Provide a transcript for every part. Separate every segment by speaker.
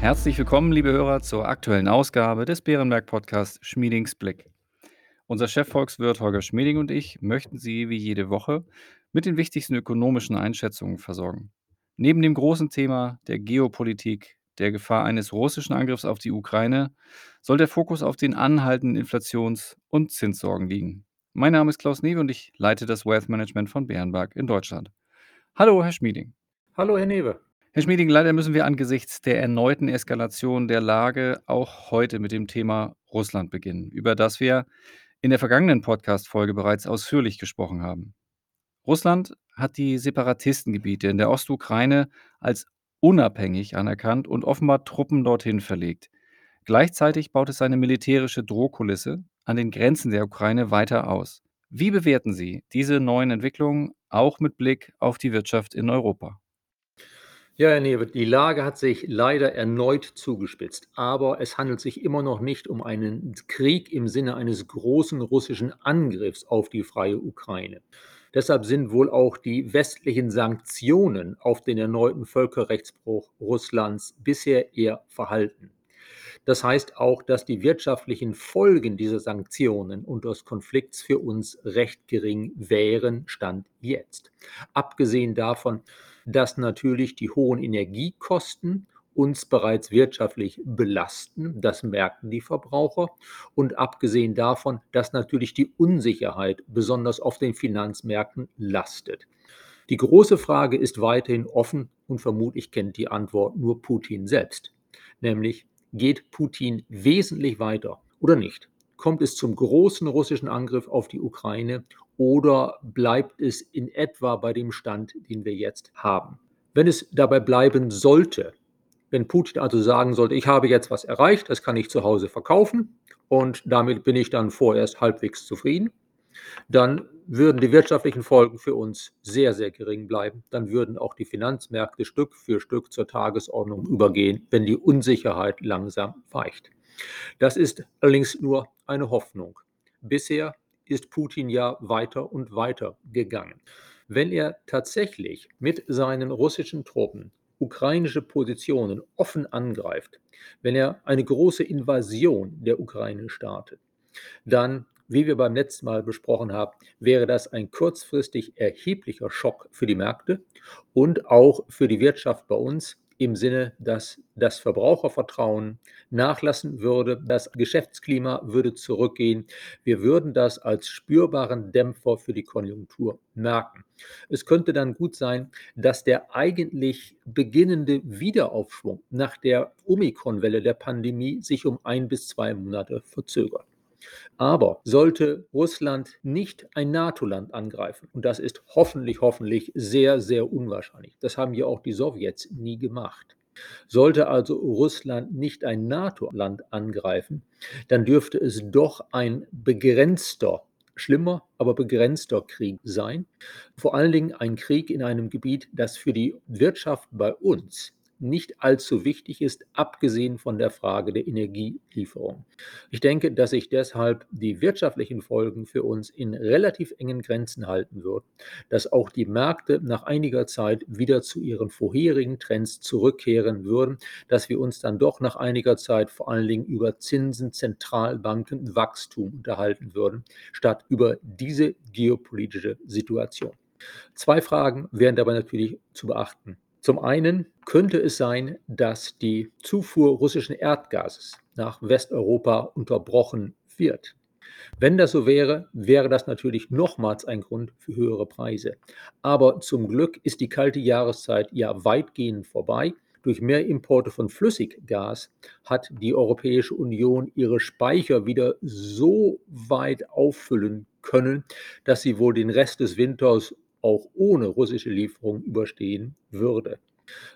Speaker 1: Herzlich willkommen, liebe Hörer, zur aktuellen Ausgabe des Bärenberg Podcasts Schmiedings Blick. Unser Chefvolkswirt Holger Schmieding und ich möchten Sie wie jede Woche mit den wichtigsten ökonomischen Einschätzungen versorgen. Neben dem großen Thema der Geopolitik, der Gefahr eines russischen Angriffs auf die Ukraine, soll der Fokus auf den anhaltenden Inflations- und Zinssorgen liegen. Mein Name ist Klaus Newe und ich leite das Wealth Management von Bärenberg in Deutschland. Hallo, Herr Schmieding.
Speaker 2: Hallo, Herr Newe.
Speaker 1: Herr Schmieding, leider müssen wir angesichts der erneuten Eskalation der Lage auch heute mit dem Thema Russland beginnen, über das wir in der vergangenen Podcast-Folge bereits ausführlich gesprochen haben. Russland hat die Separatistengebiete in der Ostukraine als unabhängig anerkannt und offenbar Truppen dorthin verlegt. Gleichzeitig baut es seine militärische Drohkulisse an den Grenzen der Ukraine weiter aus. Wie bewerten Sie diese neuen Entwicklungen auch mit Blick auf die Wirtschaft in Europa?
Speaker 2: Ja, Herr Newe, die Lage hat sich leider erneut zugespitzt, aber es handelt sich immer noch nicht um einen Krieg im Sinne eines großen russischen Angriffs auf die freie Ukraine. Deshalb sind wohl auch die westlichen Sanktionen auf den erneuten Völkerrechtsbruch Russlands bisher eher verhalten. Das heißt auch, dass die wirtschaftlichen Folgen dieser Sanktionen und des Konflikts für uns recht gering wären, stand jetzt. Abgesehen davon, dass natürlich die hohen Energiekosten uns bereits wirtschaftlich belasten. Das merken die Verbraucher. Und abgesehen davon, dass natürlich die Unsicherheit besonders auf den Finanzmärkten lastet. Die große Frage ist weiterhin offen und vermutlich kennt die Antwort nur Putin selbst. Nämlich, geht Putin wesentlich weiter oder nicht? Kommt es zum großen russischen Angriff auf die Ukraine oder bleibt es in etwa bei dem Stand, den wir jetzt haben? Wenn es dabei bleiben sollte, wenn Putin also sagen sollte, ich habe jetzt was erreicht, das kann ich zu Hause verkaufen und damit bin ich dann vorerst halbwegs zufrieden, dann würden die wirtschaftlichen Folgen für uns sehr, sehr gering bleiben. Dann würden auch die Finanzmärkte Stück für Stück zur Tagesordnung übergehen, wenn die Unsicherheit langsam weicht. Das ist allerdings nur eine Hoffnung. Bisher ist Putin ja weiter und weiter gegangen. Wenn er tatsächlich mit seinen russischen Truppen ukrainische Positionen offen angreift, wenn er eine große Invasion der Ukraine startet, dann wie wir beim letzten Mal besprochen haben, wäre das ein kurzfristig erheblicher Schock für die Märkte und auch für die Wirtschaft bei uns im Sinne, dass das Verbrauchervertrauen nachlassen würde, das Geschäftsklima würde zurückgehen. Wir würden das als spürbaren Dämpfer für die Konjunktur merken. Es könnte dann gut sein, dass der eigentlich beginnende Wiederaufschwung nach der Omikron-Welle der Pandemie sich um ein bis zwei Monate verzögert. Aber sollte Russland nicht ein NATO-Land angreifen, und das ist hoffentlich, hoffentlich sehr, sehr unwahrscheinlich, das haben ja auch die Sowjets nie gemacht. Sollte also Russland nicht ein NATO-Land angreifen, dann dürfte es doch ein begrenzter, schlimmer, aber begrenzter Krieg sein. Vor allen Dingen ein Krieg in einem Gebiet, das für die Wirtschaft bei uns nicht allzu wichtig ist, abgesehen von der Frage der Energielieferung. Ich denke, dass sich deshalb die wirtschaftlichen Folgen für uns in relativ engen Grenzen halten würden, dass auch die Märkte nach einiger Zeit wieder zu ihren vorherigen Trends zurückkehren würden, dass wir uns dann doch nach einiger Zeit vor allen Dingen über Zinsen, Zentralbanken, Wachstum unterhalten würden, statt über diese geopolitische Situation. Zwei Fragen wären dabei natürlich zu beachten. Zum einen könnte es sein, dass die Zufuhr russischen Erdgases nach Westeuropa unterbrochen wird. Wenn das so wäre, wäre das natürlich nochmals ein Grund für höhere Preise. Aber zum Glück ist die kalte Jahreszeit ja weitgehend vorbei. Durch mehr Importe von Flüssiggas hat die Europäische Union ihre Speicher wieder so weit auffüllen können, dass sie wohl den Rest des Winters auch ohne russische Lieferung überstehen würde.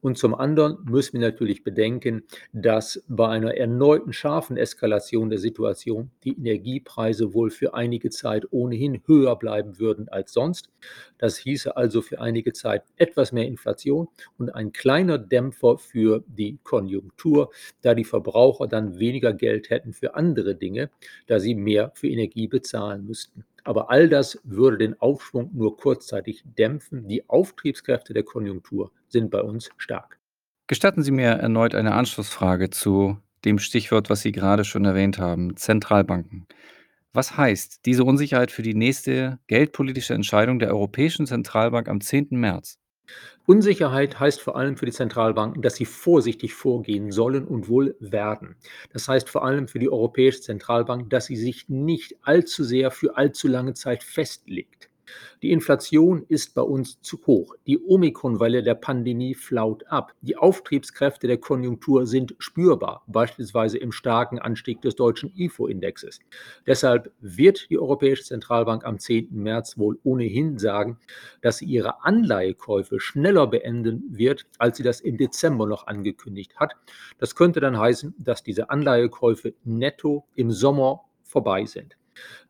Speaker 2: Und zum anderen müssen wir natürlich bedenken, dass bei einer erneuten scharfen Eskalation der Situation die Energiepreise wohl für einige Zeit ohnehin höher bleiben würden als sonst. Das hieße also für einige Zeit etwas mehr Inflation und ein kleiner Dämpfer für die Konjunktur, da die Verbraucher dann weniger Geld hätten für andere Dinge, da sie mehr für Energie bezahlen müssten. Aber all das würde den Aufschwung nur kurzzeitig dämpfen. Die Auftriebskräfte der Konjunktur sind bei uns stark.
Speaker 1: Gestatten Sie mir erneut eine Anschlussfrage zu dem Stichwort, was Sie gerade schon erwähnt haben, Zentralbanken. Was heißt diese Unsicherheit für die nächste geldpolitische Entscheidung der Europäischen Zentralbank am 10. März?
Speaker 2: Unsicherheit heißt vor allem für die Zentralbanken, dass sie vorsichtig vorgehen sollen und wohl werden. Das heißt vor allem für die Europäische Zentralbank, dass sie sich nicht allzu sehr für allzu lange Zeit festlegt. Die Inflation ist bei uns zu hoch. Die Omikron-Welle der Pandemie flaut ab. Die Auftriebskräfte der Konjunktur sind spürbar, beispielsweise im starken Anstieg des deutschen IFO-Indexes. Deshalb wird die Europäische Zentralbank am 10. März wohl ohnehin sagen, dass sie ihre Anleihekäufe schneller beenden wird, als sie das im Dezember noch angekündigt hat. Das könnte dann heißen, dass diese Anleihekäufe netto im Sommer vorbei sind.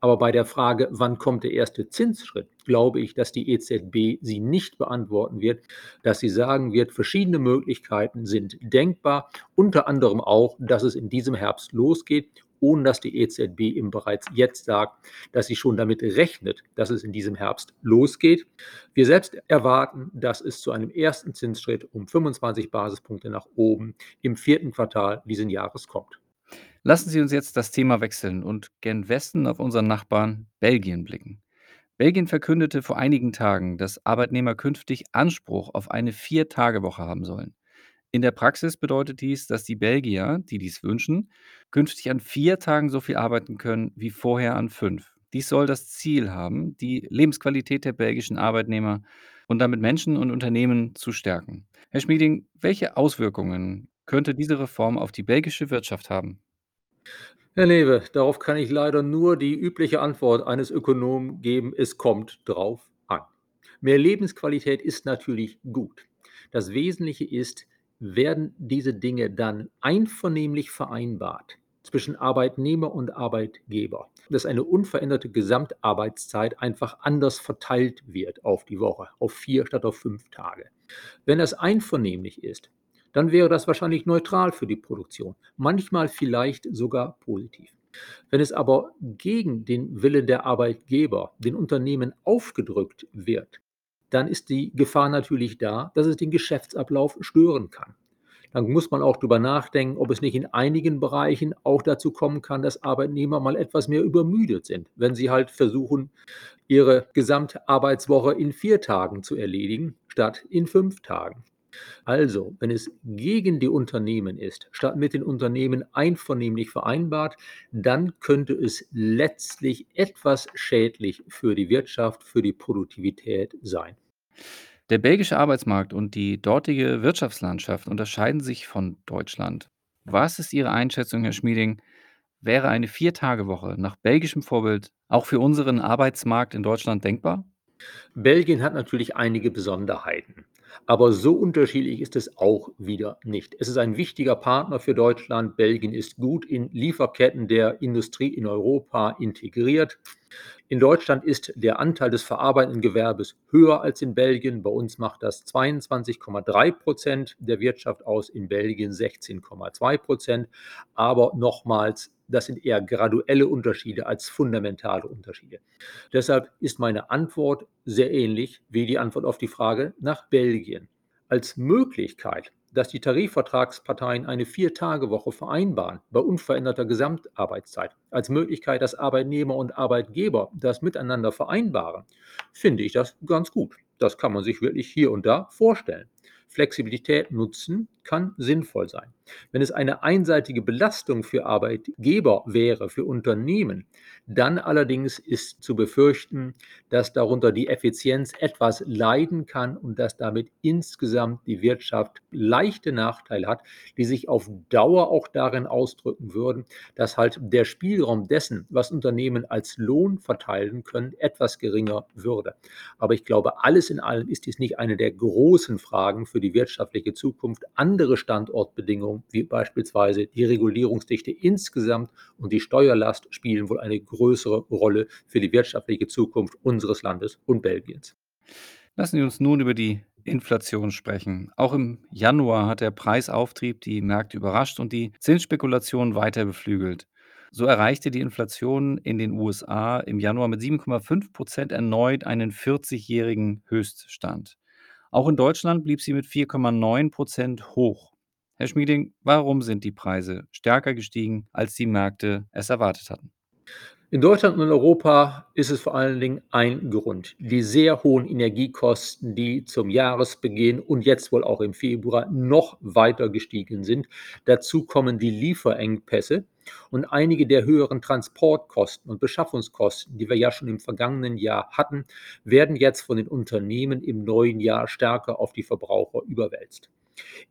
Speaker 2: Aber bei der Frage, wann kommt der erste Zinsschritt, glaube ich, dass die EZB sie nicht beantworten wird, dass sie sagen wird, verschiedene Möglichkeiten sind denkbar, unter anderem auch, dass es in diesem Herbst losgeht, ohne dass die EZB eben bereits jetzt sagt, dass sie schon damit rechnet, dass es in diesem Herbst losgeht. Wir selbst erwarten, dass es zu einem ersten Zinsschritt um 25 Basispunkte nach oben im vierten Quartal diesen Jahres kommt.
Speaker 1: Lassen Sie uns jetzt das Thema wechseln und gen Westen auf unseren Nachbarn Belgien blicken. Belgien verkündete vor einigen Tagen, dass Arbeitnehmer künftig Anspruch auf eine Vier-Tage-Woche haben sollen. In der Praxis bedeutet dies, dass die Belgier, die dies wünschen, künftig an vier Tagen so viel arbeiten können wie vorher an fünf. Dies soll das Ziel haben, die Lebensqualität der belgischen Arbeitnehmer und damit Menschen und Unternehmen zu stärken. Herr Schmieding, welche Auswirkungen könnte diese Reform auf die belgische Wirtschaft haben?
Speaker 2: Herr Newe, darauf kann ich leider nur die übliche Antwort eines Ökonomen geben: Es kommt drauf an. Mehr Lebensqualität ist natürlich gut. Das Wesentliche ist, werden diese Dinge dann einvernehmlich vereinbart zwischen Arbeitnehmer und Arbeitgeber, dass eine unveränderte Gesamtarbeitszeit einfach anders verteilt wird auf die Woche, auf vier statt auf fünf Tage. Wenn das einvernehmlich ist, dann wäre das wahrscheinlich neutral für die Produktion, manchmal vielleicht sogar positiv. Wenn es aber gegen den Willen der Arbeitgeber, den Unternehmen aufgedrückt wird, dann ist die Gefahr natürlich da, dass es den Geschäftsablauf stören kann. Dann muss man auch darüber nachdenken, ob es nicht in einigen Bereichen auch dazu kommen kann, dass Arbeitnehmer mal etwas mehr übermüdet sind, wenn sie halt versuchen, ihre Gesamtarbeitswoche in vier Tagen zu erledigen, statt in fünf Tagen. Also, wenn es gegen die Unternehmen ist, statt mit den Unternehmen einvernehmlich vereinbart, dann könnte es letztlich etwas schädlich für die Wirtschaft, für die Produktivität sein.
Speaker 1: Der belgische Arbeitsmarkt und die dortige Wirtschaftslandschaft unterscheiden sich von Deutschland. Was ist Ihre Einschätzung, Herr Schmieding? Wäre eine Vier-Tage-Woche nach belgischem Vorbild auch für unseren Arbeitsmarkt in Deutschland denkbar?
Speaker 2: Belgien hat natürlich einige Besonderheiten, aber so unterschiedlich ist es auch wieder nicht. Es ist ein wichtiger Partner für Deutschland. Belgien ist gut in Lieferketten der Industrie in Europa integriert. In Deutschland ist der Anteil des verarbeitenden Gewerbes höher als in Belgien. Bei uns macht das 22,3 Prozent der Wirtschaft aus, in Belgien 16,2 Prozent. Aber nochmals, das sind eher graduelle Unterschiede als fundamentale Unterschiede. Deshalb ist meine Antwort sehr ähnlich wie die Antwort auf die Frage nach Belgien. Als Möglichkeit dass die Tarifvertragsparteien eine Vier-Tage-Woche vereinbaren bei unveränderter Gesamtarbeitszeit als Möglichkeit, dass Arbeitnehmer und Arbeitgeber das miteinander vereinbaren, finde ich das ganz gut. Das kann man sich wirklich hier und da vorstellen. Flexibilität nutzen kann sinnvoll sein. Wenn es eine einseitige Belastung für Arbeitgeber wäre, für Unternehmen, dann allerdings ist zu befürchten, dass darunter die Effizienz etwas leiden kann und dass damit insgesamt die Wirtschaft leichte Nachteile hat, die sich auf Dauer auch darin ausdrücken würden, dass halt der Spielraum dessen, was Unternehmen als Lohn verteilen können, etwas geringer würde. Aber ich glaube, alles in allem ist dies nicht eine der großen Fragen für die wirtschaftliche Zukunft. Andere Standortbedingungen, wie beispielsweise die Regulierungsdichte insgesamt und die Steuerlast, spielen wohl eine größere Rolle für die wirtschaftliche Zukunft unseres Landes und Belgiens.
Speaker 1: Lassen Sie uns nun über die Inflation sprechen. Auch im Januar hat der Preisauftrieb die Märkte überrascht und die Zinsspekulation weiter beflügelt. So erreichte die Inflation in den USA im Januar mit 7,5 Prozent erneut einen 40-jährigen Höchststand. Auch in Deutschland blieb sie mit 4,9 Prozent hoch. Herr Schmieding, warum sind die Preise stärker gestiegen, als die Märkte es erwartet hatten?
Speaker 2: In Deutschland und in Europa ist es vor allen Dingen ein Grund: Die sehr hohen Energiekosten, die zum Jahresbeginn und jetzt wohl auch im Februar noch weiter gestiegen sind. Dazu kommen die Lieferengpässe und einige der höheren Transportkosten und Beschaffungskosten, die wir ja schon im vergangenen Jahr hatten, werden jetzt von den Unternehmen im neuen Jahr stärker auf die Verbraucher überwälzt.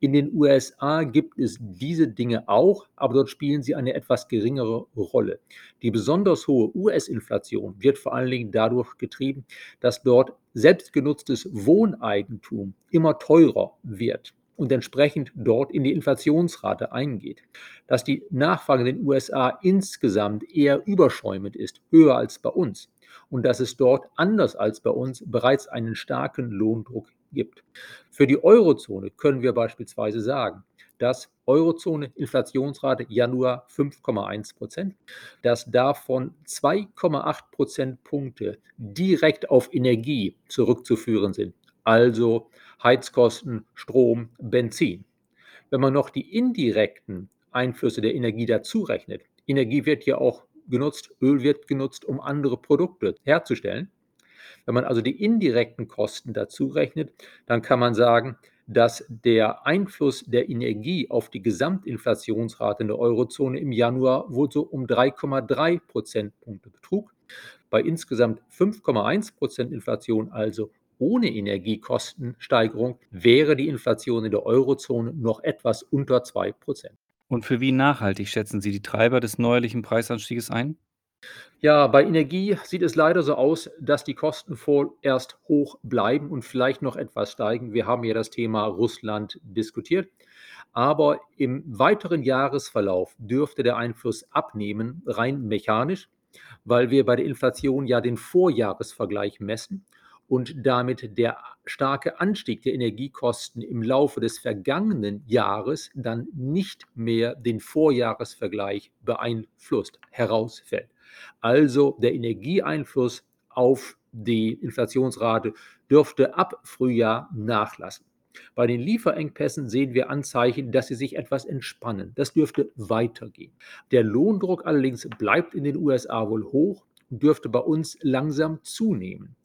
Speaker 2: In den USA gibt es diese Dinge auch, aber dort spielen sie eine etwas geringere Rolle. Die besonders hohe US-Inflation wird vor allen Dingen dadurch getrieben, dass dort selbstgenutztes Wohneigentum immer teurer wird und entsprechend dort in die Inflationsrate eingeht. Dass die Nachfrage in den USA insgesamt eher überschäumend ist, höher als bei uns, und dass es dort anders als bei uns bereits einen starken Lohndruck gibt. Für die Eurozone können wir beispielsweise sagen, dass Eurozone Inflationsrate Januar 5,1 Prozent, dass davon 2,8 Prozentpunkte direkt auf Energie zurückzuführen sind, also Heizkosten, Strom, Benzin. Wenn man noch die indirekten Einflüsse der Energie dazu rechnet, Energie wird ja auch genutzt, Öl wird genutzt, um andere Produkte herzustellen, wenn man also die indirekten Kosten dazu rechnet, dann kann man sagen, dass der Einfluss der Energie auf die Gesamtinflationsrate in der Eurozone im Januar wohl so um 3,3 Prozentpunkte betrug. Bei insgesamt 5,1 Prozent Inflation, also ohne Energiekostensteigerung, wäre die Inflation in der Eurozone noch etwas unter 2 Prozent.
Speaker 1: Und für wie nachhaltig schätzen Sie die Treiber des neuerlichen Preisanstieges ein?
Speaker 2: Ja, bei Energie sieht es leider so aus, dass die Kosten vorerst hoch bleiben und vielleicht noch etwas steigen. Wir haben ja das Thema Russland diskutiert. Aber im weiteren Jahresverlauf dürfte der Einfluss abnehmen, rein mechanisch, weil wir bei der Inflation ja den Vorjahresvergleich messen und damit der starke Anstieg der Energiekosten im Laufe des vergangenen Jahres dann nicht mehr den Vorjahresvergleich beeinflusst, herausfällt. Also der Energieeinfluss auf die Inflationsrate dürfte ab Frühjahr nachlassen. Bei den Lieferengpässen sehen wir Anzeichen, dass sie sich etwas entspannen. Das dürfte weitergehen. Der Lohndruck allerdings bleibt in den USA wohl hoch und dürfte bei uns langsam zunehmen.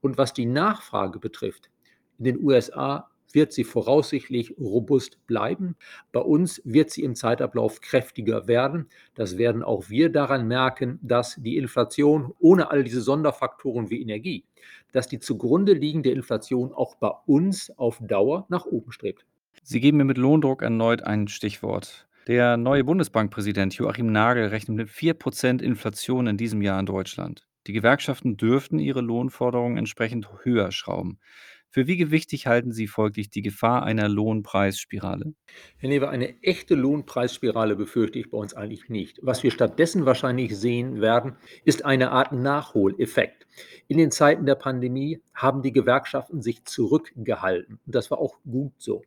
Speaker 2: Und was die Nachfrage betrifft, in den USA wird sie voraussichtlich robust bleiben. Bei uns wird sie im Zeitablauf kräftiger werden. Das werden auch wir daran merken, dass die Inflation ohne all diese Sonderfaktoren wie Energie, dass die zugrunde liegende Inflation auch bei uns auf Dauer nach oben strebt.
Speaker 1: Sie geben mir mit Lohndruck erneut ein Stichwort. Der neue Bundesbankpräsident Joachim Nagel rechnet mit 4% Inflation in diesem Jahr in Deutschland. Die Gewerkschaften dürften ihre Lohnforderungen entsprechend höher schrauben. Für wie gewichtig halten Sie folglich die Gefahr einer Lohnpreisspirale?
Speaker 2: Herr Newe, eine echte Lohnpreisspirale befürchte ich bei uns eigentlich nicht. Was wir stattdessen wahrscheinlich sehen werden, ist eine Art Nachholeffekt. In den Zeiten der Pandemie haben die Gewerkschaften sich zurückgehalten. Das war auch gut so.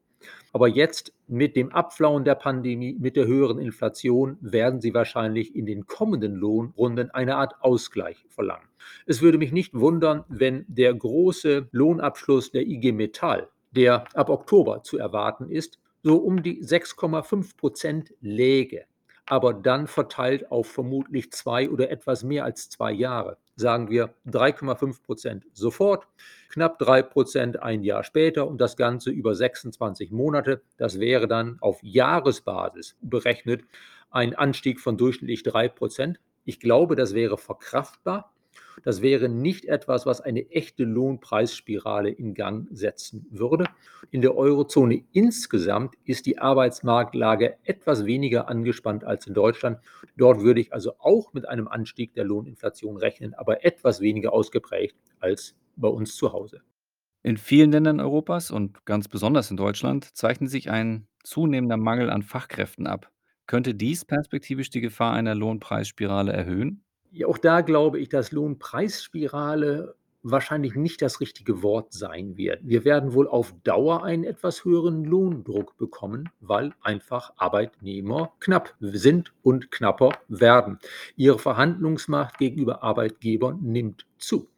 Speaker 2: Aber jetzt mit dem Abflauen der Pandemie, mit der höheren Inflation werden sie wahrscheinlich in den kommenden Lohnrunden eine Art Ausgleich verlangen. Es würde mich nicht wundern, wenn der große Lohnabschluss der IG Metall, der ab Oktober zu erwarten ist, so um die 6,5 Prozent läge, aber dann verteilt auf vermutlich zwei oder etwas mehr als zwei Jahre. Sagen wir 3,5 Prozent sofort, knapp 3 Prozent ein Jahr später und das Ganze über 26 Monate. Das wäre dann auf Jahresbasis berechnet ein Anstieg von durchschnittlich 3 Prozent. Ich glaube, das wäre verkraftbar. Das wäre nicht etwas, was eine echte Lohnpreisspirale in Gang setzen würde. In der Eurozone insgesamt ist die Arbeitsmarktlage etwas weniger angespannt als in Deutschland. Dort würde ich also auch mit einem Anstieg der Lohninflation rechnen, aber etwas weniger ausgeprägt als bei uns zu Hause.
Speaker 1: In vielen Ländern Europas und ganz besonders in Deutschland zeichnet sich ein zunehmender Mangel an Fachkräften ab. Könnte dies perspektivisch die Gefahr einer Lohnpreisspirale erhöhen?
Speaker 2: Ja, auch da glaube ich, dass Lohnpreisspirale wahrscheinlich nicht das richtige Wort sein wird. Wir werden wohl auf Dauer einen etwas höheren Lohndruck bekommen, weil einfach Arbeitnehmer knapp sind und knapper werden. Ihre Verhandlungsmacht gegenüber Arbeitgebern nimmt zu.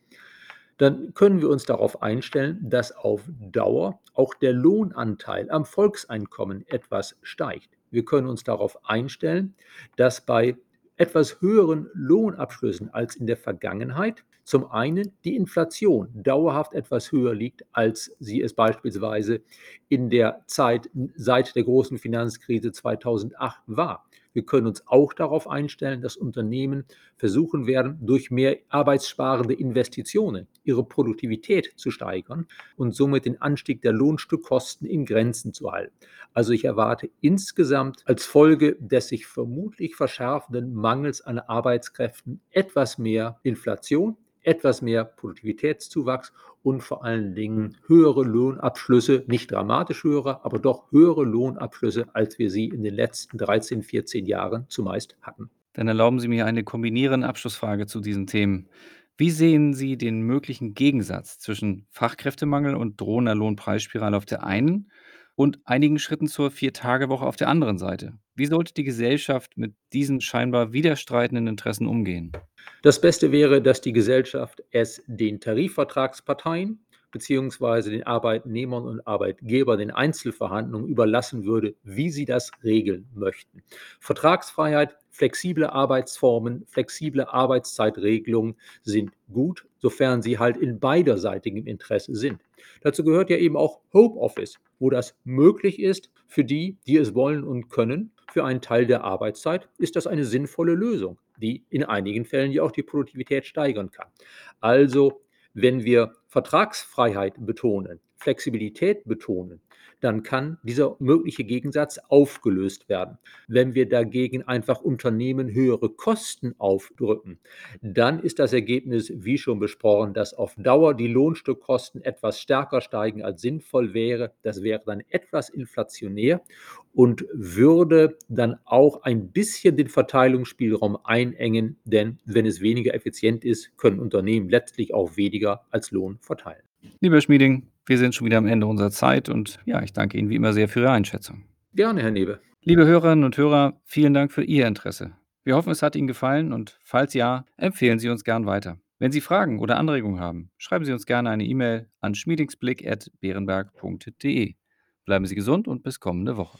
Speaker 2: dann können wir uns darauf einstellen, dass auf Dauer auch der Lohnanteil am Volkseinkommen etwas steigt. Wir können uns darauf einstellen, dass bei etwas höheren Lohnabschlüssen als in der Vergangenheit zum einen die Inflation dauerhaft etwas höher liegt, als sie es beispielsweise in der Zeit seit der großen Finanzkrise 2008 war. Wir können uns auch darauf einstellen, dass Unternehmen versuchen werden, durch mehr arbeitssparende Investitionen ihre Produktivität zu steigern und somit den Anstieg der Lohnstückkosten in Grenzen zu halten. Also ich erwarte insgesamt als Folge des sich vermutlich verschärfenden Mangels an Arbeitskräften etwas mehr Inflation, etwas mehr Produktivitätszuwachs und vor allen Dingen höhere Lohnabschlüsse, nicht dramatisch höhere, aber doch höhere Lohnabschlüsse, als wir sie in den letzten 13, 14 Jahren zumeist hatten.
Speaker 1: Dann erlauben Sie mir eine kombinierende Abschlussfrage zu diesen Themen. Wie sehen Sie den möglichen Gegensatz zwischen Fachkräftemangel und drohender Lohnpreisspirale auf der einen und einigen Schritten zur Vier-Tage-Woche auf der anderen Seite? Wie sollte die Gesellschaft mit diesen scheinbar widerstreitenden Interessen umgehen?
Speaker 2: Das Beste wäre, dass die Gesellschaft es den Tarifvertragsparteien beziehungsweise den Arbeitnehmern und Arbeitgebern den Einzelverhandlungen überlassen würde, wie sie das regeln möchten. Vertragsfreiheit, flexible Arbeitsformen, flexible Arbeitszeitregelungen sind gut, sofern sie halt in beiderseitigem Interesse sind. Dazu gehört ja eben auch Homeoffice, wo das möglich ist für die, die es wollen und können. Für einen Teil der Arbeitszeit ist das eine sinnvolle Lösung, die in einigen Fällen ja auch die Produktivität steigern kann. Also, wenn wir Vertragsfreiheit betonen, Flexibilität betonen, dann kann dieser mögliche Gegensatz aufgelöst werden. Wenn wir dagegen einfach Unternehmen höhere Kosten aufdrücken, dann ist das Ergebnis, wie schon besprochen, dass auf Dauer die Lohnstückkosten etwas stärker steigen, als sinnvoll wäre. Das wäre dann etwas inflationär und würde dann auch ein bisschen den Verteilungsspielraum einengen, denn wenn es weniger effizient ist, können Unternehmen letztlich auch weniger als Lohn verteilen.
Speaker 1: Lieber Schmieding, wir sind schon wieder am Ende unserer Zeit und ja, ich danke Ihnen wie immer sehr für Ihre Einschätzung.
Speaker 2: Gerne, Herr Newe.
Speaker 1: Liebe Hörerinnen und Hörer, vielen Dank für Ihr Interesse. Wir hoffen, es hat Ihnen gefallen und falls ja, empfehlen Sie uns gern weiter. Wenn Sie Fragen oder Anregungen haben, schreiben Sie uns gerne eine E-Mail an schmiedingsblick.beerenberg.de. Bleiben Sie gesund und bis kommende Woche.